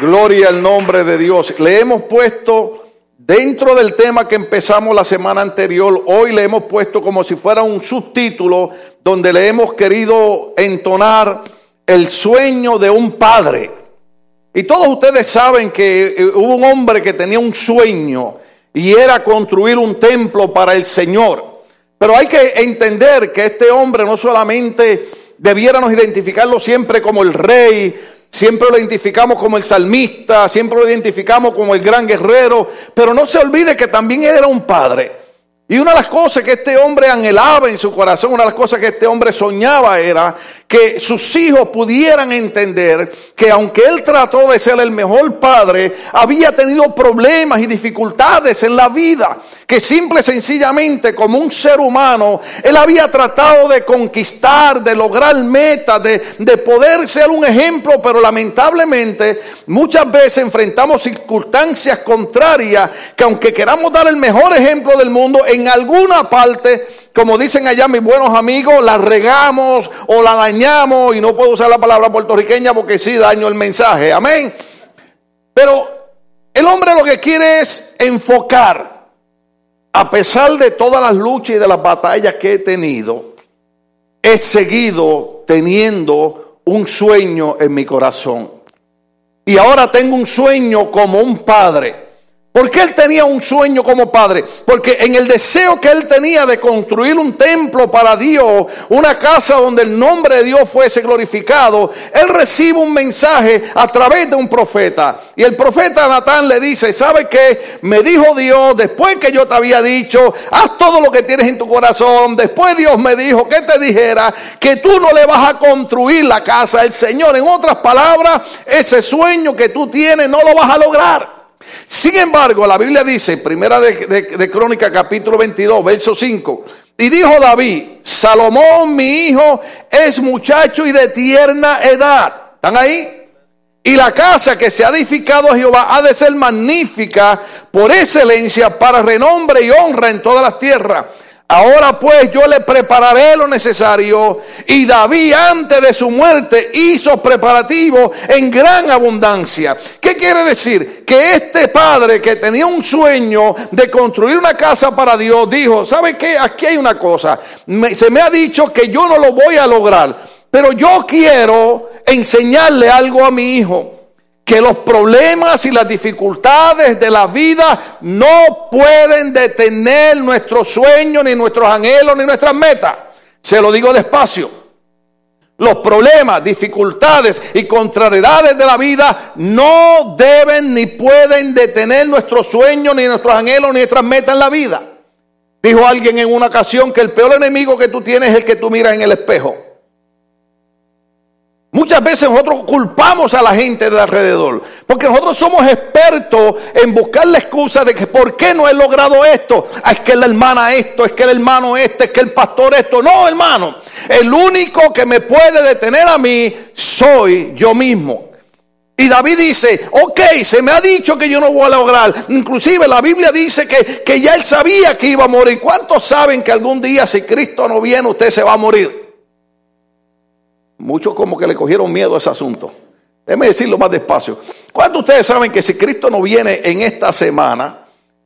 Gloria al nombre de Dios. Le hemos puesto dentro del tema que empezamos la semana anterior, hoy le hemos puesto como si fuera un subtítulo donde le hemos querido entonar el sueño de un padre. Y todos ustedes saben que eh, hubo un hombre que tenía un sueño y era construir un templo para el Señor. Pero hay que entender que este hombre no solamente debiéramos identificarlo siempre como el rey, Siempre lo identificamos como el salmista, siempre lo identificamos como el gran guerrero, pero no se olvide que también era un padre. Y una de las cosas que este hombre anhelaba en su corazón, una de las cosas que este hombre soñaba era que sus hijos pudieran entender que aunque él trató de ser el mejor padre, había tenido problemas y dificultades en la vida, que simple y sencillamente como un ser humano, él había tratado de conquistar, de lograr metas, de, de poder ser un ejemplo, pero lamentablemente muchas veces enfrentamos circunstancias contrarias que aunque queramos dar el mejor ejemplo del mundo, en alguna parte, como dicen allá mis buenos amigos, la regamos o la dañamos, y no puedo usar la palabra puertorriqueña porque sí daño el mensaje, amén. Pero el hombre lo que quiere es enfocar, a pesar de todas las luchas y de las batallas que he tenido, he seguido teniendo un sueño en mi corazón. Y ahora tengo un sueño como un padre ¿Por qué él tenía un sueño como padre? Porque en el deseo que él tenía de construir un templo para Dios, una casa donde el nombre de Dios fuese glorificado, él recibe un mensaje a través de un profeta. Y el profeta Natán le dice, ¿sabe qué? Me dijo Dios, después que yo te había dicho, haz todo lo que tienes en tu corazón. Después Dios me dijo que te dijera que tú no le vas a construir la casa al Señor. En otras palabras, ese sueño que tú tienes no lo vas a lograr. Sin embargo, la Biblia dice, primera de, Crónica capítulo 22, verso 5, y dijo David, Salomón mi hijo es muchacho y de tierna edad. ¿Están ahí? Y la casa que se ha edificado a Jehová ha de ser magnífica por excelencia para renombre y honra en todas las tierras. Ahora pues yo le prepararé lo necesario. Y David antes de su muerte hizo preparativo en gran abundancia. ¿Qué quiere decir? Que este padre que tenía un sueño de construir una casa para Dios, dijo, ¿sabe qué? Aquí hay una cosa. se me ha dicho que yo no lo voy a lograr, pero yo quiero enseñarle algo a mi hijo que los problemas y las dificultades de la vida no pueden detener nuestros sueños, ni nuestros anhelos, ni nuestras metas. Se lo digo despacio. Los problemas, dificultades y contrariedades de la vida no deben ni pueden detener nuestros sueños, ni nuestros anhelos, ni nuestras metas en la vida. Dijo alguien en una ocasión que el peor enemigo que tú tienes es el que tú miras en el espejo. Muchas veces nosotros culpamos a la gente de alrededor, porque nosotros somos expertos en buscar la excusa de que por qué no he logrado esto. Ah, es que la hermana esto, es que el hermano este, es que el pastor esto. No, hermano, el único que me puede detener a mí soy yo mismo. Y David dice, ok, se me ha dicho que yo no voy a lograr. Inclusive la Biblia dice que, que ya él sabía que iba a morir. ¿Cuántos saben que algún día si Cristo no viene usted se va a morir? Muchos como que le cogieron miedo a ese asunto. Déjeme decirlo más despacio. ¿Cuántos ustedes saben que si Cristo no viene en esta semana,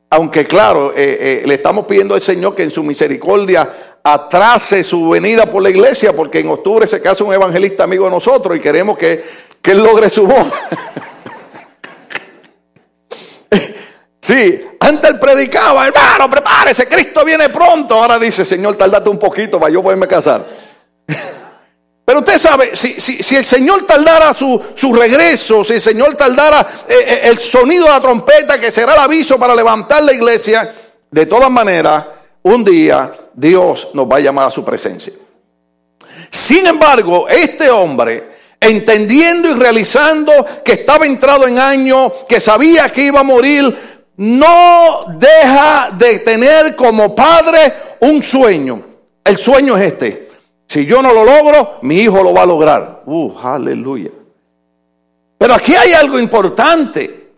aunque claro, eh, eh, le estamos pidiendo al Señor que en su misericordia atrase su venida por la iglesia, porque en octubre se casa un evangelista amigo de nosotros y queremos que, que él logre su voz. sí, antes él predicaba, hermano, prepárese, Cristo viene pronto. Ahora dice, Señor, tardate un poquito para yo poderme casar. Pero usted sabe, si, el Señor tardara su, regreso, si el Señor tardara eh, eh, el sonido de la trompeta, que será el aviso para levantar la iglesia, de todas maneras, un día Dios nos va a llamar a su presencia. Sin embargo, este hombre, entendiendo y realizando que estaba entrado en año, que sabía que iba a morir, no deja de tener como padre un sueño. El sueño es este si yo no lo logro, mi hijo lo va a lograr. Uh, aleluya. Pero aquí hay algo importante.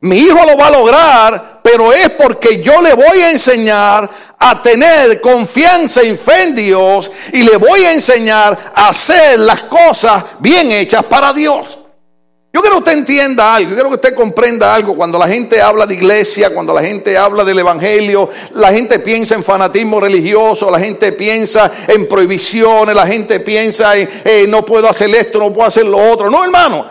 Mi hijo lo va a lograr, pero es porque yo le voy a enseñar a tener confianza y fe en Dios y le voy a enseñar a hacer las cosas bien hechas para Dios. Yo quiero que usted entienda algo, yo quiero que usted comprenda algo. Cuando la gente habla de iglesia, cuando la gente habla del evangelio, la gente piensa en fanatismo religioso, la gente piensa en prohibiciones, la gente piensa en eh, no puedo hacer esto, no puedo hacer lo otro. No, hermano.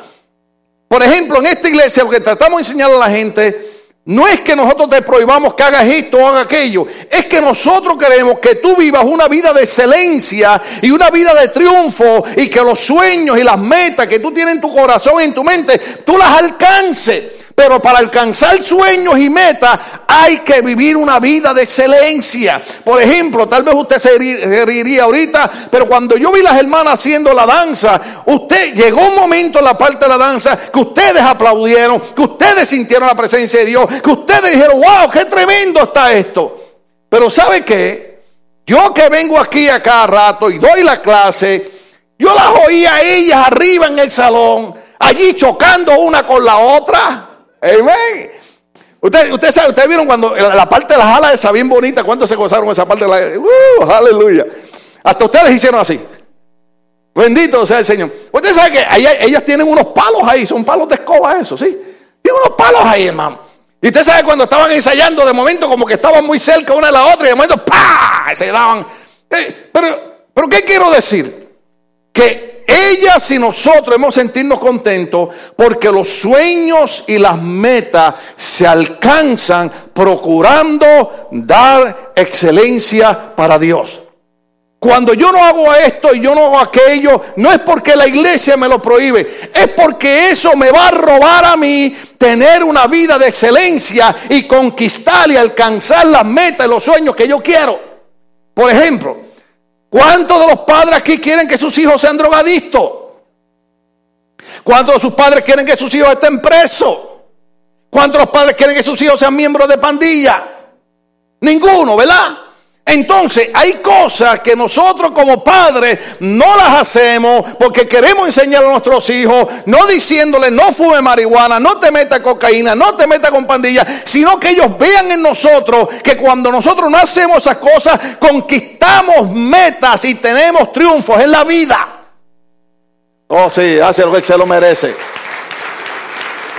Por ejemplo, en esta iglesia lo que tratamos de enseñar a la gente no es que nosotros te prohibamos que hagas esto o hagas aquello, es que nosotros queremos que tú vivas una vida de excelencia y una vida de triunfo y que los sueños y las metas que tú tienes en tu corazón y en tu mente, tú las alcances. Pero para alcanzar sueños y metas hay que vivir una vida de excelencia. Por ejemplo, tal vez usted se reiría ahorita, pero cuando yo vi las hermanas haciendo la danza, usted llegó un momento en la parte de la danza que ustedes aplaudieron, que ustedes sintieron la presencia de Dios, que ustedes dijeron, wow, qué tremendo está esto. Pero ¿sabe qué? Yo que vengo aquí a cada rato y doy la clase, yo las oía a ellas arriba en el salón, allí chocando una con la otra. Amén. Usted, usted sabe, ustedes vieron cuando la parte de las alas esa bien bonita, ¿cuánto se gozaron esa parte de la uh, aleluya? Hasta ustedes hicieron así. Bendito sea el Señor. Usted sabe que ellas tienen unos palos ahí, son palos de escoba eso, ¿sí? Tienen unos palos ahí, hermano. Y usted sabe cuando estaban ensayando, de momento como que estaban muy cerca una de la otra y de momento ¡pa! se daban. Eh, pero, pero ¿qué quiero decir? Que ellas y nosotros hemos sentirnos contentos porque los sueños y las metas se alcanzan procurando dar excelencia para Dios. Cuando yo no hago esto y yo no hago aquello, no es porque la iglesia me lo prohíbe, es porque eso me va a robar a mí tener una vida de excelencia y conquistar y alcanzar las metas y los sueños que yo quiero. Por ejemplo, ¿Cuántos de los padres aquí quieren que sus hijos sean drogadictos? ¿Cuántos de sus padres quieren que sus hijos estén presos? ¿Cuántos de los padres quieren que sus hijos sean miembros de pandilla? Ninguno, ¿verdad? Entonces, hay cosas que nosotros como padres no las hacemos porque queremos enseñar a nuestros hijos, no diciéndoles no fume marihuana, no te meta cocaína, no te meta con pandilla, sino que ellos vean en nosotros que cuando nosotros no hacemos esas cosas, conquistamos metas y tenemos triunfos en la vida. Oh, sí, hace lo que se lo merece.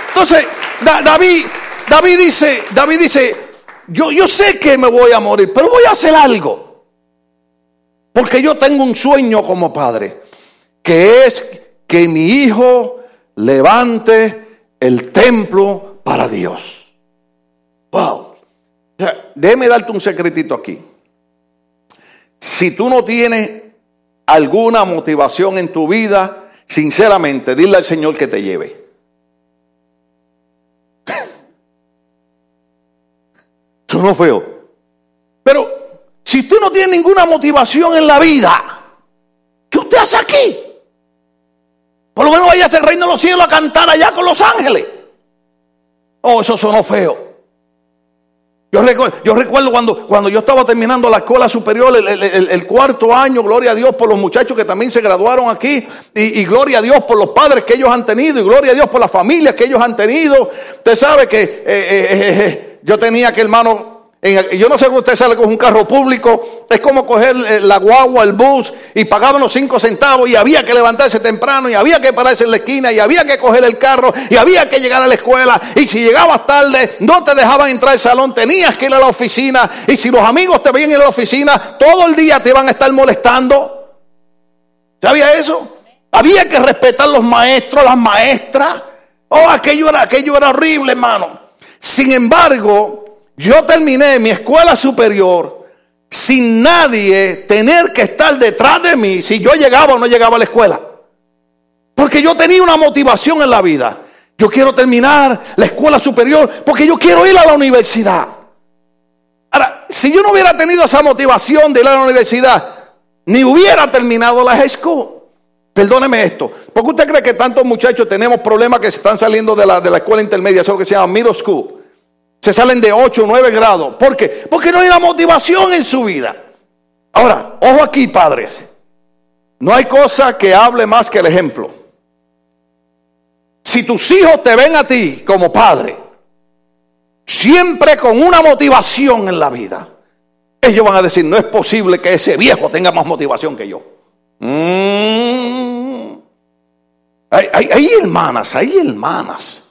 Entonces, David, David dice, David dice, yo, yo sé que me voy a morir, pero voy a hacer algo. Porque yo tengo un sueño como padre, que es que mi hijo levante el templo para Dios. Wow. déjeme darte un secretito aquí. Si tú no tienes alguna motivación en tu vida, sinceramente, dile al Señor que te lleve. Eso no feo. Pero si usted no tiene ninguna motivación en la vida, ¿qué usted hace aquí? Por lo menos vaya al reino de los cielos a cantar allá con los ángeles. Oh, eso sonó feo. Yo recuerdo, yo recuerdo cuando, cuando yo estaba terminando la escuela superior, el, cuarto año, gloria a Dios por los muchachos que también se graduaron aquí, y, gloria a Dios por los padres que ellos han tenido, y gloria a Dios por las familias que ellos han tenido. Usted sabe que eh, eh, eh, yo tenía que, hermano, yo no sé que usted sale con un carro público, es como coger eh, la guagua, el bus, y pagaban los cinco centavos, y había que levantarse temprano, y había que pararse en la esquina, y había que coger el carro, y había que llegar a la escuela, y si llegabas tarde, no te dejaban entrar al salón, tenías que ir a la oficina, y si los amigos te veían en la oficina, todo el día te iban a estar molestando. ¿Sabía eso? Había que respetar los maestros, las maestras. Oh, aquello era, aquello era horrible, hermano. Sin embargo, yo terminé mi escuela superior sin nadie tener que estar detrás de mí si yo llegaba o no llegaba a la escuela. Porque yo tenía una motivación en la vida. Yo quiero terminar la escuela superior porque yo quiero ir a la universidad. Ahora, si yo no hubiera tenido esa motivación de ir a la universidad, ni hubiera terminado la high school. Perdóneme esto. ¿Por qué usted cree que tantos muchachos tenemos problemas que se están saliendo de la, de la escuela intermedia? Eso es lo que se llama middle school. Se salen de 8 o 9 grados. ¿Por qué? Porque no hay una motivación en su vida. Ahora, ojo aquí, padres. No hay cosa que hable más que el ejemplo. Si tus hijos te ven a ti como padre, siempre con una motivación en la vida, ellos van a decir, no es posible que ese viejo tenga más motivación que yo. Mm. Hay, hermanas, hay hermanas.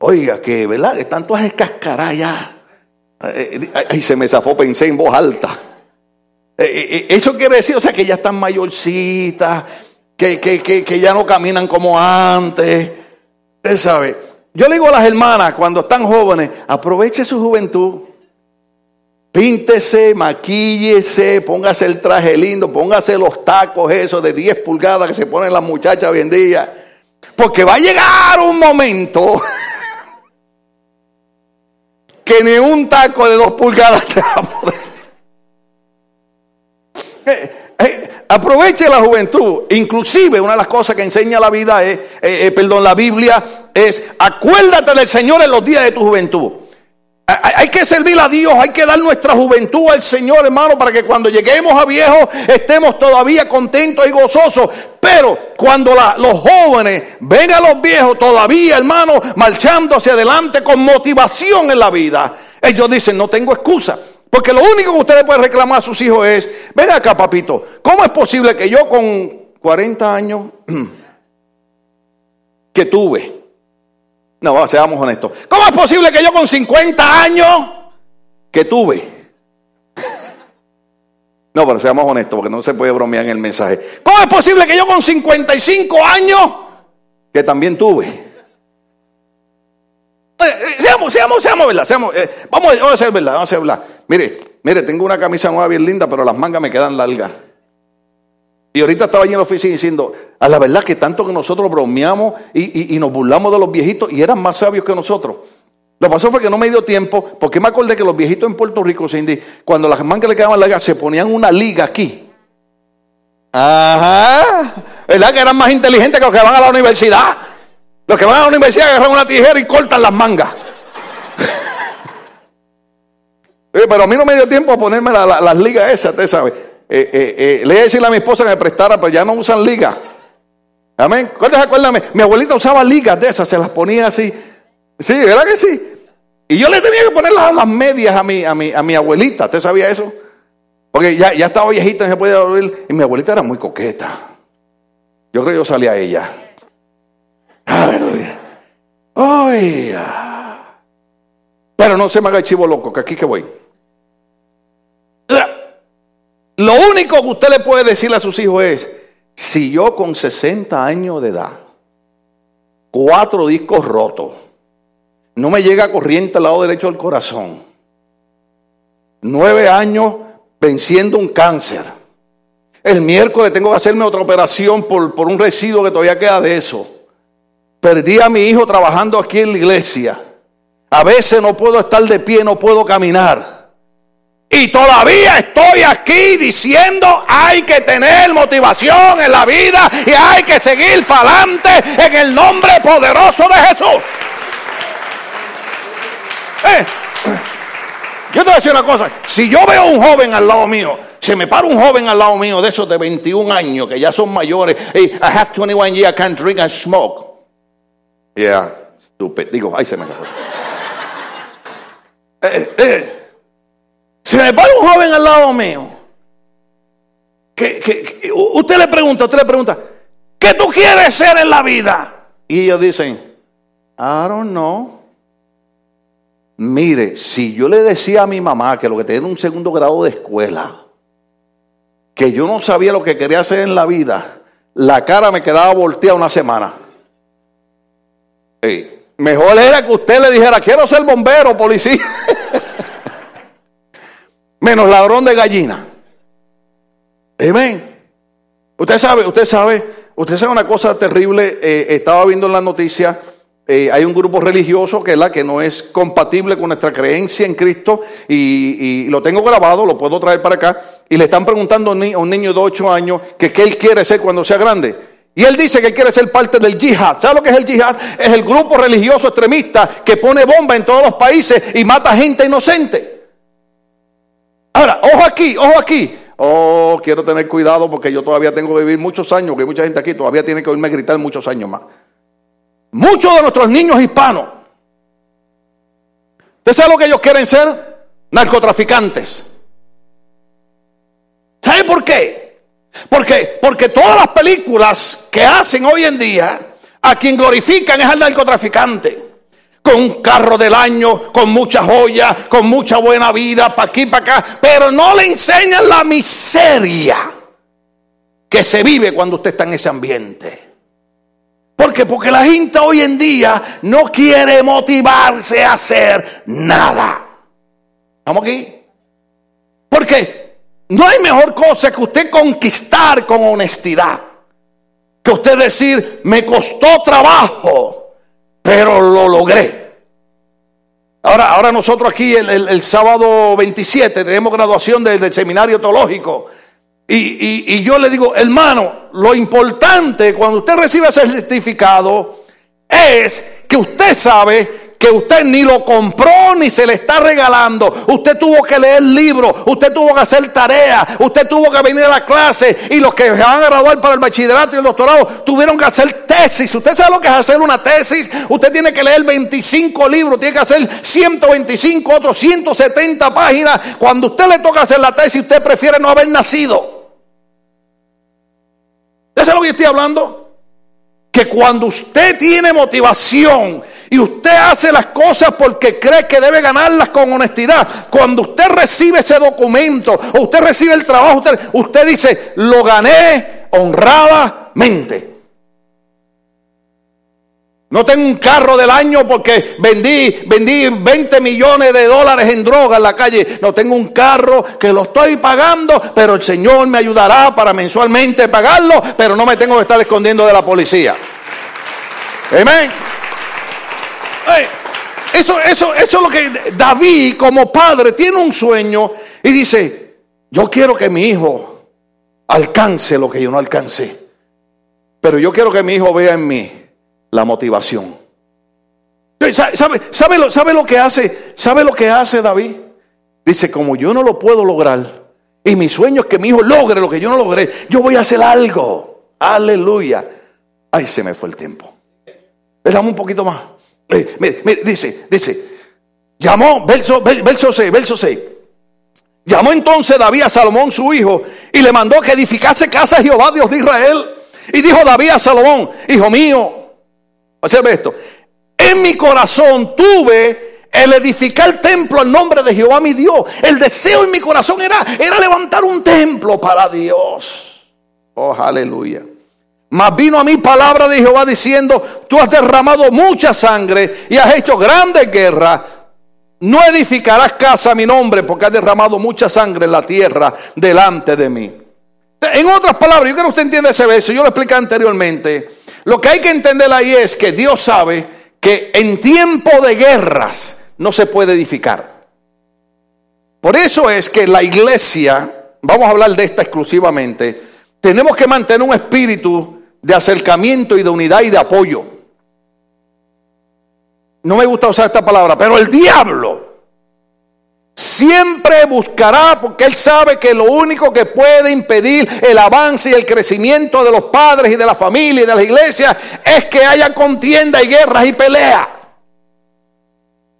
Oiga, que, ¿verdad? Están todas escascaradas ya. Eh, eh, ay, se me zafó, pensé en voz alta. Eh, eso quiere decir, o sea, que ya están mayorcitas, que, que, que, ya no caminan como antes. Usted sabe. Yo le digo a las hermanas, cuando están jóvenes, aproveche su juventud. Píntese, maquíllese, póngase el traje lindo, póngase los tacos esos de 10 pulgadas que se ponen las muchachas hoy en día. Porque va a llegar un momento que ni un taco de 2 pulgadas se va a poder. Eh, eh, aproveche la juventud. Inclusive una de las cosas que enseña la vida es, eh, perdón, la Biblia es acuérdate del Señor en los días de tu juventud. Hay que servir a Dios, hay que dar nuestra juventud al Señor, hermano, para que cuando lleguemos a viejos estemos todavía contentos y gozosos. Pero cuando los jóvenes ven a los viejos todavía, hermano, marchando hacia adelante con motivación en la vida, ellos dicen, no tengo excusa. Porque lo único que ustedes pueden reclamar a sus hijos es, ven acá, papito, ¿cómo es posible que yo con 40 años que tuve, no, seamos honestos. ¿Cómo es posible que yo con 50 años que tuve? No, pero seamos honestos, porque no se puede bromear en el mensaje. ¿Cómo es posible que yo con 55 años que también tuve? Eh, eh, seamos, seamos, seamos, ¿verdad? Eh, vamos, vamos, a hacer verdad, vamos a hacer verdad. Mire, mire, tengo una camisa nueva bien linda, pero las mangas me quedan largas. Y ahorita estaba allí en la oficina diciendo, a la verdad que tanto que nosotros bromeamos y, nos burlamos de los viejitos y eran más sabios que nosotros. Lo pasó fue que no me dio tiempo, porque me acordé que los viejitos en Puerto Rico, Cindy, cuando las mangas le quedaban largas, se ponían una liga aquí. Ajá. ¿Verdad que eran más inteligentes que los que van a la universidad? Los que van a la universidad agarran una tijera y cortan las mangas. Pero a mí no me dio tiempo a ponerme las ligas esas, usted sabe. Eh, eh, eh, le iba a decirle a mi esposa que me prestara, pero ya no usan ligas. Amén. ¿Cuántos acuerdan? Mi abuelita usaba ligas de esas, se las ponía así. Sí, ¿verdad que sí? Y yo le tenía que poner las, medias a mi, a, mi, a mi abuelita. ¿Usted sabía eso? Porque ya, ya estaba viejita, no se podía dormir. Y mi abuelita era muy coqueta. Yo creo que yo salía a ella. Aleluya. Pero no se me haga el chivo loco, que aquí que voy. Lo único que usted le puede decir a sus hijos es, si yo con 60 años de edad, cuatro discos rotos, no me llega corriente al lado derecho del corazón, nueve años venciendo un cáncer, el miércoles tengo que hacerme otra operación por, por un residuo que todavía queda de eso, perdí a mi hijo trabajando aquí en la iglesia, a veces no puedo estar de pie, no puedo caminar. Y todavía estoy aquí diciendo hay que tener motivación en la vida y hay que seguir para adelante en el nombre poderoso de Jesús. Eh, yo te voy a decir una cosa, si yo veo un joven al lado mío, se me para un joven al lado mío de esos de 21 años que ya son mayores, hey, I have 21 years, I can't drink and smoke. Yeah, stupid. Digo, ay, se me sacó. eh, eh. Se me para un joven al lado mío. Que, usted le pregunta, usted le pregunta, ¿qué tú quieres ser en la vida? Y ellos dicen, I don't know. Mire, si yo le decía a mi mamá que lo que tenía un segundo grado de escuela, que yo no sabía lo que quería hacer en la vida, la cara me quedaba volteada una semana. mejor era que usted le dijera, quiero ser bombero, policía. menos ladrón de gallina. Amén. Usted sabe, usted sabe, usted sabe una cosa terrible. Eh, estaba viendo en la noticia, eh, hay un grupo religioso que, la, que no es compatible con nuestra creencia en Cristo y, lo tengo grabado, lo puedo traer para acá. Y le están preguntando a un niño de 8 años que qué él quiere ser cuando sea grande. Y él dice que quiere ser parte del yihad. ¿Sabe lo que es el yihad? Es el grupo religioso extremista que pone bomba en todos los países y mata gente inocente. Ahora, ojo aquí, ojo aquí. Oh, quiero tener cuidado porque yo todavía tengo que vivir muchos años, que mucha gente aquí todavía tiene que oírme gritar muchos años más. Muchos de nuestros niños hispanos, ¿usted sabe lo que ellos quieren ser? Narcotraficantes. ¿Sabe por qué? Porque, porque todas las películas que hacen hoy en día, a quien glorifican es al narcotraficante. Con un carro del año, con mucha joya, con mucha buena vida, para aquí, para acá. Pero no le enseñan la miseria que se vive cuando usted está en ese ambiente. ¿Por qué? Porque la gente hoy en día no quiere motivarse a hacer nada. ¿Estamos aquí? Porque no hay mejor cosa que usted conquistar con honestidad. Que usted decir, me costó trabajo, pero lo logré. Ahora, ahora nosotros aquí el, sábado 27 tenemos graduación del seminario teológico. Y, y, yo le digo, hermano, lo importante cuando usted recibe ese certificado es que usted sabe que usted ni lo compró ni se le está regalando. Usted tuvo que leer libros, usted tuvo que hacer tareas, usted tuvo que venir a la clase y los que van a graduar para el bachillerato y el doctorado tuvieron que hacer tesis. Usted sabe lo que es hacer una tesis. Usted tiene que leer 25 libros, tiene que hacer 125, otros 170 páginas. Cuando usted le toca hacer la tesis, usted prefiere no haber nacido. ¿Eso es lo que estoy hablando? Que cuando usted tiene motivación y usted hace las cosas porque cree que debe ganarlas con honestidad, cuando usted recibe ese documento o usted recibe el trabajo, usted, usted dice, lo gané honradamente. No tengo un carro del año porque vendí, vendí 20 millones de dólares en droga en la calle. No tengo un carro que lo estoy pagando, pero el Señor me ayudará para mensualmente pagarlo, pero no me tengo que estar escondiendo de la policía. Amén. Eso, eso, eso es lo que David como padre tiene un sueño y dice, yo quiero que mi hijo alcance lo que yo no alcancé. Pero yo quiero que mi hijo vea en mí la motivación. ¿Sabe, sabe, lo, ¿Sabe lo que hace? ¿Sabe lo que hace David? Dice, como yo no lo puedo lograr, y mi sueño es que mi hijo logre lo que yo no logré, yo voy a hacer algo. Aleluya. Ay, se me fue el tiempo. Le damos un poquito más. Eh, dice, dice, llamó, verso 6, verso 6. Llamó entonces David a Salomón su hijo y le mandó que edificase casa a Jehová, Dios de Israel. Y dijo David a Salomón, hijo mío, Observe esto. En mi corazón tuve el edificar templo en nombre de Jehová mi Dios. El deseo en mi corazón era, era levantar un templo para Dios. Oh, aleluya. Mas vino a mí palabra de Jehová diciendo, tú has derramado mucha sangre y has hecho grande guerra. No edificarás casa a mi nombre porque has derramado mucha sangre en la tierra delante de mí. En otras palabras, yo quiero que usted entienda ese verso, yo lo expliqué anteriormente. Lo que hay que entender ahí es que Dios sabe que en tiempo de guerras no se puede edificar. Por eso es que la iglesia, vamos a hablar de esta exclusivamente, tenemos que mantener un espíritu de acercamiento y de unidad y de apoyo. No me gusta usar esta palabra, pero el diablo Siempre buscará porque Él sabe que lo único que puede impedir el avance y el crecimiento de los padres y de la familia y de la iglesia es que haya contienda y guerras y peleas.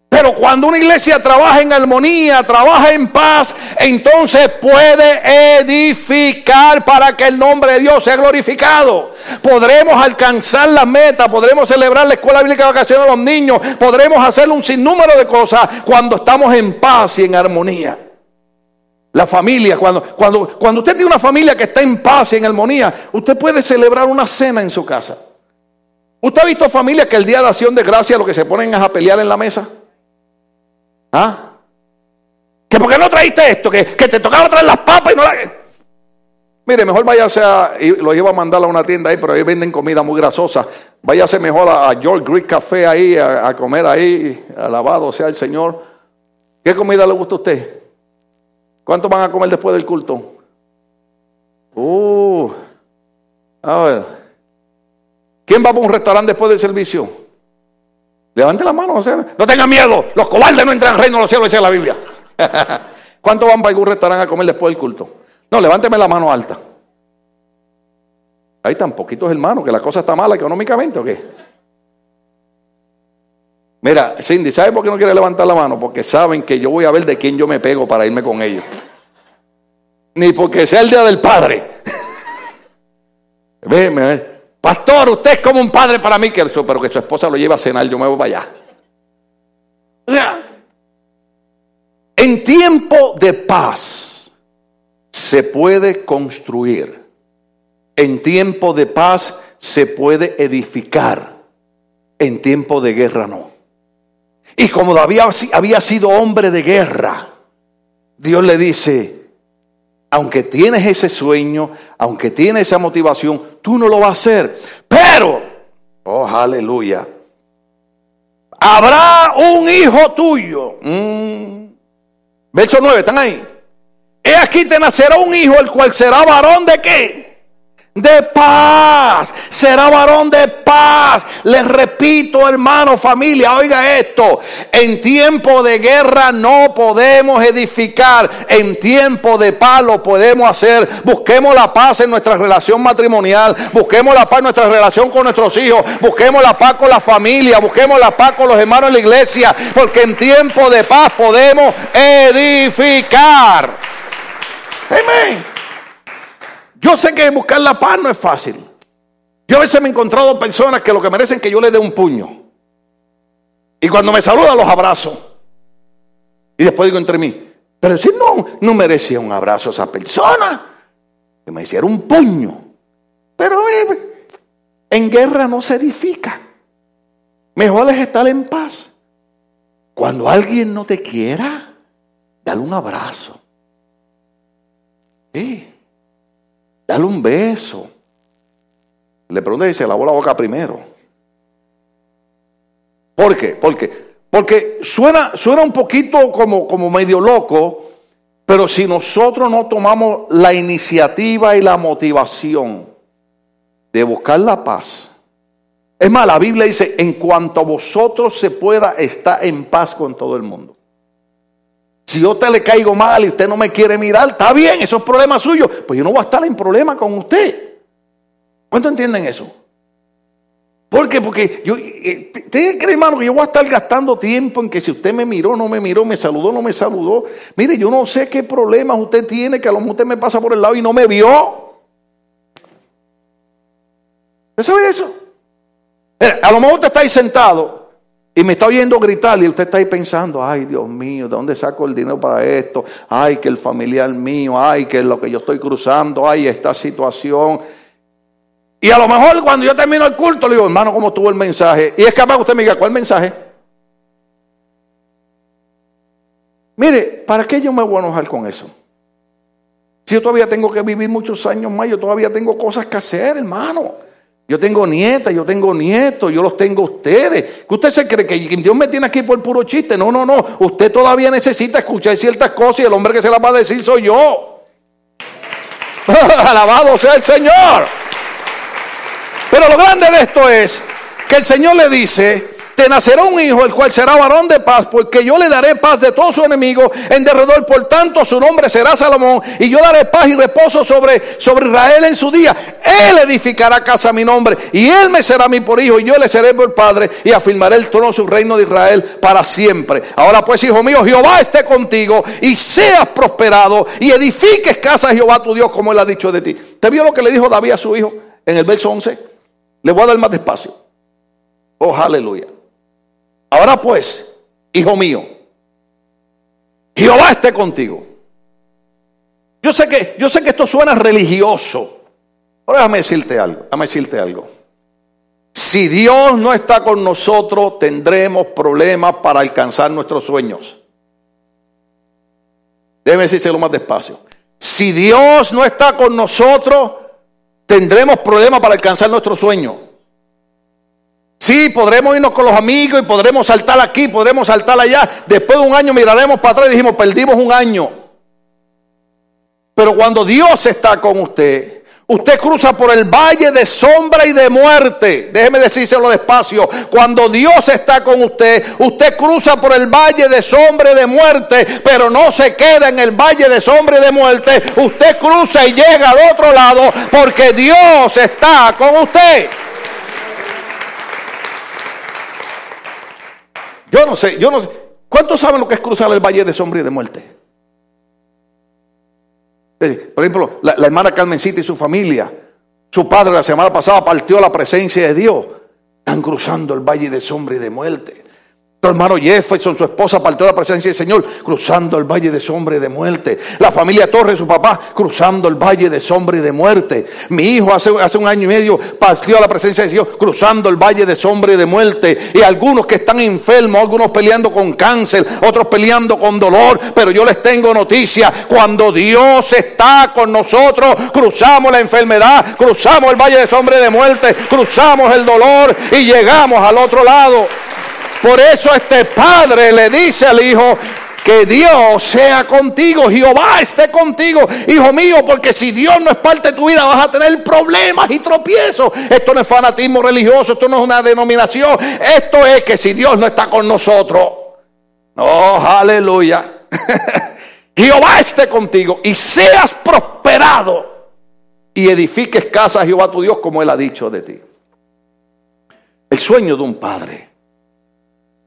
Pero cuando una iglesia trabaja en armonía, trabaja en paz, entonces puede edificar para que el nombre de Dios sea glorificado. Podremos alcanzar la meta, podremos celebrar la escuela bíblica de vacaciones a los niños, podremos hacer un sinnúmero de cosas cuando estamos en paz y en armonía. La familia, cuando, cuando, cuando usted tiene una familia que está en paz y en armonía, usted puede celebrar una cena en su casa. ¿Usted ha visto familias que el día de acción de gracia lo que se ponen es a pelear en la mesa? ¿Ah? ¿Que por qué no traíste esto? ¿Que, te tocaba traer las papas y no la... Mire, mejor váyase a... Y lo iba a mandar a una tienda ahí, pero ahí venden comida muy grasosa. Váyase mejor a, George Greek Café ahí, a, comer ahí. Alabado sea el Señor. ¿Qué comida le gusta a usted? ¿Cuánto van a comer después del culto? Uh, a ver. ¿Quién va a un restaurante después del servicio? Levante la mano, no tenga miedo. Los cobardes no entran al reino de los cielos, dice la Biblia. ¿Cuánto van para algún restaurante a comer después del culto? No, levánteme la mano alta. Hay tan poquitos hermanos que la cosa está mala económicamente o qué. Mira, Cindy, ¿sabe por qué no quiere levantar la mano? Porque saben que yo voy a ver de quién yo me pego para irme con ellos. Ni porque sea el día del Padre. Ve, Pastor, usted es como un padre para mí, que pero que su esposa lo lleva a cenar, yo me voy para allá. O sea, en tiempo de paz se puede construir. En tiempo de paz se puede edificar. En tiempo de guerra no. Y como David había sido hombre de guerra, Dios le dice, aunque tienes ese sueño, aunque tienes esa motivación, tú no lo vas a hacer. Pero, oh, aleluya, habrá un hijo tuyo. Mm. Verso 9, ¿están ahí? He aquí te nacerá un hijo, el cual será varón de qué? De paz. Será varón de paz. Les repito, hermano, familia, oiga esto. En tiempo de guerra no podemos edificar. En tiempo de paz lo podemos hacer. Busquemos la paz en nuestra relación matrimonial. Busquemos la paz en nuestra relación con nuestros hijos. Busquemos la paz con la familia. Busquemos la paz con los hermanos en la iglesia. Porque en tiempo de paz podemos edificar. Amén. Yo sé que buscar la paz no es fácil. Yo a veces me he encontrado personas que lo que merecen es que yo les dé un puño. Y cuando me saludan los abrazo. Y después digo entre mí, pero si no, no merecía un abrazo esa persona, que me hiciera un puño. Pero eh, en guerra no se edifica. Mejor es estar en paz. Cuando alguien no te quiera, dale un abrazo. Sí. Un beso. Le pregunté y se lavó la boca primero. ¿Por? Porque, porque suena, suena un poquito como, como medio loco, pero si nosotros no tomamos la iniciativa y la motivación de buscar la paz, es más, la Biblia dice, en cuanto a vosotros se pueda, está en paz con todo el mundo. Si yo te le caigo mal y usted no me quiere mirar, está bien, eso es problema suyo. Pues yo no voy a estar en problema con usted. ¿Cuánto entienden eso? ¿Por qué? Porque yo, eh, ¿te cree, hermano, que yo voy a estar gastando tiempo en que si usted me miró, no me miró, me saludó, no me saludó? Mire, yo no sé qué problemas usted tiene, que a lo mejor usted me pasa por el lado y no me vio. ¿Usted sabe eso? A lo mejor usted está ahí sentado y me está oyendo gritar y usted está ahí pensando, ay Dios mío, ¿de dónde saco el dinero para esto? Ay, que el familiar mío, ay, que es lo que yo estoy cruzando, ay, esta situación. Y a lo mejor cuando yo termino el culto le digo, hermano, ¿cómo tuvo el mensaje? Y es capaz que usted me diga, ¿cuál mensaje? Mire, ¿para qué yo me voy a enojar con eso? Si yo todavía tengo que vivir muchos años más, yo todavía tengo cosas que hacer, hermano. Yo tengo nietas, yo tengo nietos, yo los tengo ustedes. ¿Usted se cree que Dios me tiene aquí por puro chiste? No, no, no. Usted todavía necesita escuchar ciertas cosas y el hombre que se las va a decir soy yo. Alabado sea el Señor. Pero lo grande de esto es que el Señor le dice, te nacerá un hijo, el cual será varón de paz, porque yo le daré paz de todos sus enemigos en derredor. Por tanto, su nombre será Salomón, y yo daré paz y reposo sobre, sobre Israel en su día. Él edificará casa a mi nombre, y él me será mi por hijo, y yo le seré por padre, y afirmaré el trono su reino de Israel para siempre. Ahora pues, hijo mío, Jehová esté contigo, y seas prosperado, y edifiques casa a Jehová tu Dios, como él ha dicho de ti. ¿Te vio lo que le dijo David a su hijo en el verso 11? Le voy a dar más despacio. Oh, aleluya. Ahora pues, hijo mío, Jehová esté contigo. Yo sé que, yo sé que esto suena religioso, pero déjame decirte algo, déjame decirte algo. Si Dios no está con nosotros, tendremos problemas para alcanzar nuestros sueños. Déjeme decírselo más despacio. Si Dios no está con nosotros, tendremos problemas para alcanzar nuestros sueños. Sí, podremos irnos con los amigos y podremos saltar aquí, podremos saltar allá. Después de un año miraremos para atrás y dijimos, perdimos un año. Pero cuando Dios está con usted, usted cruza por el valle de sombra y de muerte. Déjeme decírselo despacio. Cuando Dios está con usted, usted cruza por el valle de sombra y de muerte, pero no se queda en el valle de sombra y de muerte. Usted cruza y llega al otro lado porque Dios está con usted. Yo no sé, yo no sé. ¿Cuántos saben lo que es cruzar el valle de sombra y de muerte? Por ejemplo, la, hermana Carmencita y su familia Su padre la semana pasada partió la presencia de Dios. Están cruzando el valle de sombra y de muerte. Tu hermano Jefferson, su esposa, partió la presencia del Señor, cruzando el valle de sombra y de muerte. La familia Torres, su papá, cruzando el valle de sombra y de muerte. Mi hijo hace, hace un año y medio partió a la presencia del Señor, cruzando el valle de sombra y de muerte. Y algunos que están enfermos, algunos peleando con cáncer, otros peleando con dolor. Pero yo les tengo noticia, cuando Dios está con nosotros, cruzamos la enfermedad, cruzamos el valle de sombra y de muerte, cruzamos el dolor y llegamos al otro lado. Por eso este padre le dice al hijo, que Dios sea contigo, Jehová esté contigo, hijo mío, porque si Dios no es parte de tu vida vas a tener problemas y tropiezos. Esto no es fanatismo religioso, esto no es una denominación, esto es que si Dios no está con nosotros, oh, aleluya, Jehová esté contigo y seas prosperado y edifiques casa a Jehová tu Dios como él ha dicho de ti. El sueño de un padre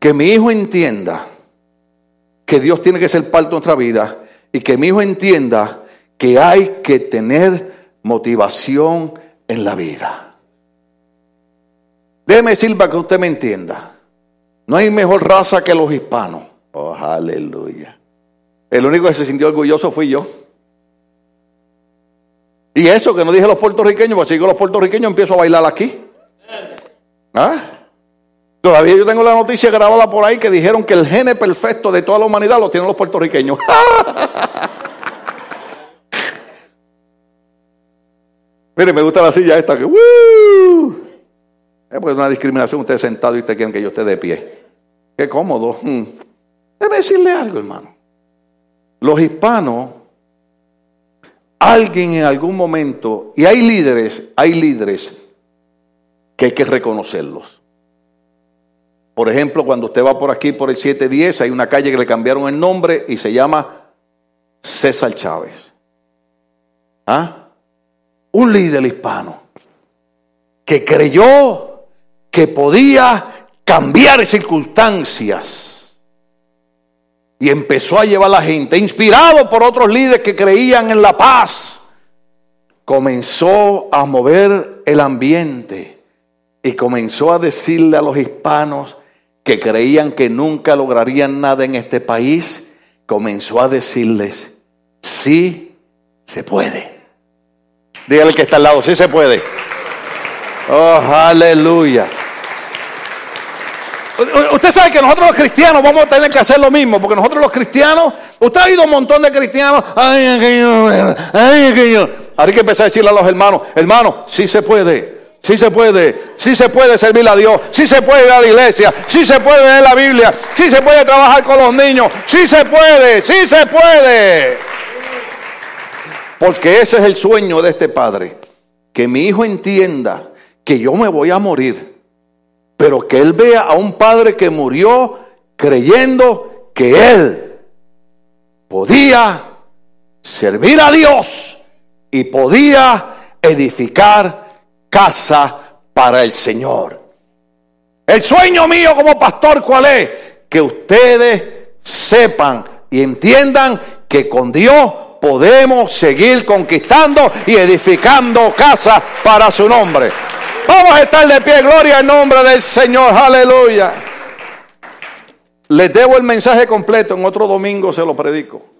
que mi hijo entienda que Dios tiene que ser parte de nuestra vida y que mi hijo entienda que hay que tener motivación en la vida. Déjeme decir para que usted me entienda. No hay mejor raza que los hispanos. Oh, aleluya. El único que se sintió orgulloso fui yo. Y eso que no dije los puertorriqueños, porque si digo los puertorriqueños empiezo a bailar aquí. ¿Ah? Todavía yo tengo la noticia grabada por ahí que dijeron que el gene perfecto de toda la humanidad lo tienen los puertorriqueños. Mire, me gusta la silla esta que... Es porque es una discriminación usted sentado y usted quieren que yo esté de pie. Qué cómodo. Hmm. Debe decirle algo, hermano. Los hispanos, alguien en algún momento, y hay líderes, hay líderes que hay que reconocerlos. Por ejemplo, cuando usted va por aquí, por el 710, hay una calle que le cambiaron el nombre y se llama César Chávez. ¿Ah? Un líder hispano que creyó que podía cambiar circunstancias y empezó a llevar a la gente, inspirado por otros líderes que creían en la paz, comenzó a mover el ambiente y comenzó a decirle a los hispanos, que creían que nunca lograrían nada en este país, comenzó a decirles, sí se puede. Dígale que está al lado, sí se puede. Oh, aleluya. Usted sabe que nosotros los cristianos vamos a tener que hacer lo mismo, porque nosotros los cristianos, usted ha oído un montón de cristianos, ay, hay que empezar a decirle a los hermanos, hermanos, sí se puede. Sí se puede, sí se puede servir a Dios, sí se puede ir a la iglesia, sí se puede leer la Biblia, sí se puede trabajar con los niños, sí se puede, sí se puede. Porque ese es el sueño de este padre, que mi hijo entienda que yo me voy a morir, pero que él vea a un padre que murió creyendo que él podía servir a Dios y podía edificar casa para el Señor. El sueño mío como pastor, ¿cuál es? Que ustedes sepan y entiendan que con Dios podemos seguir conquistando y edificando casa para su nombre. Vamos a estar de pie, gloria al nombre del Señor, aleluya. Les debo el mensaje completo, en otro domingo se lo predico.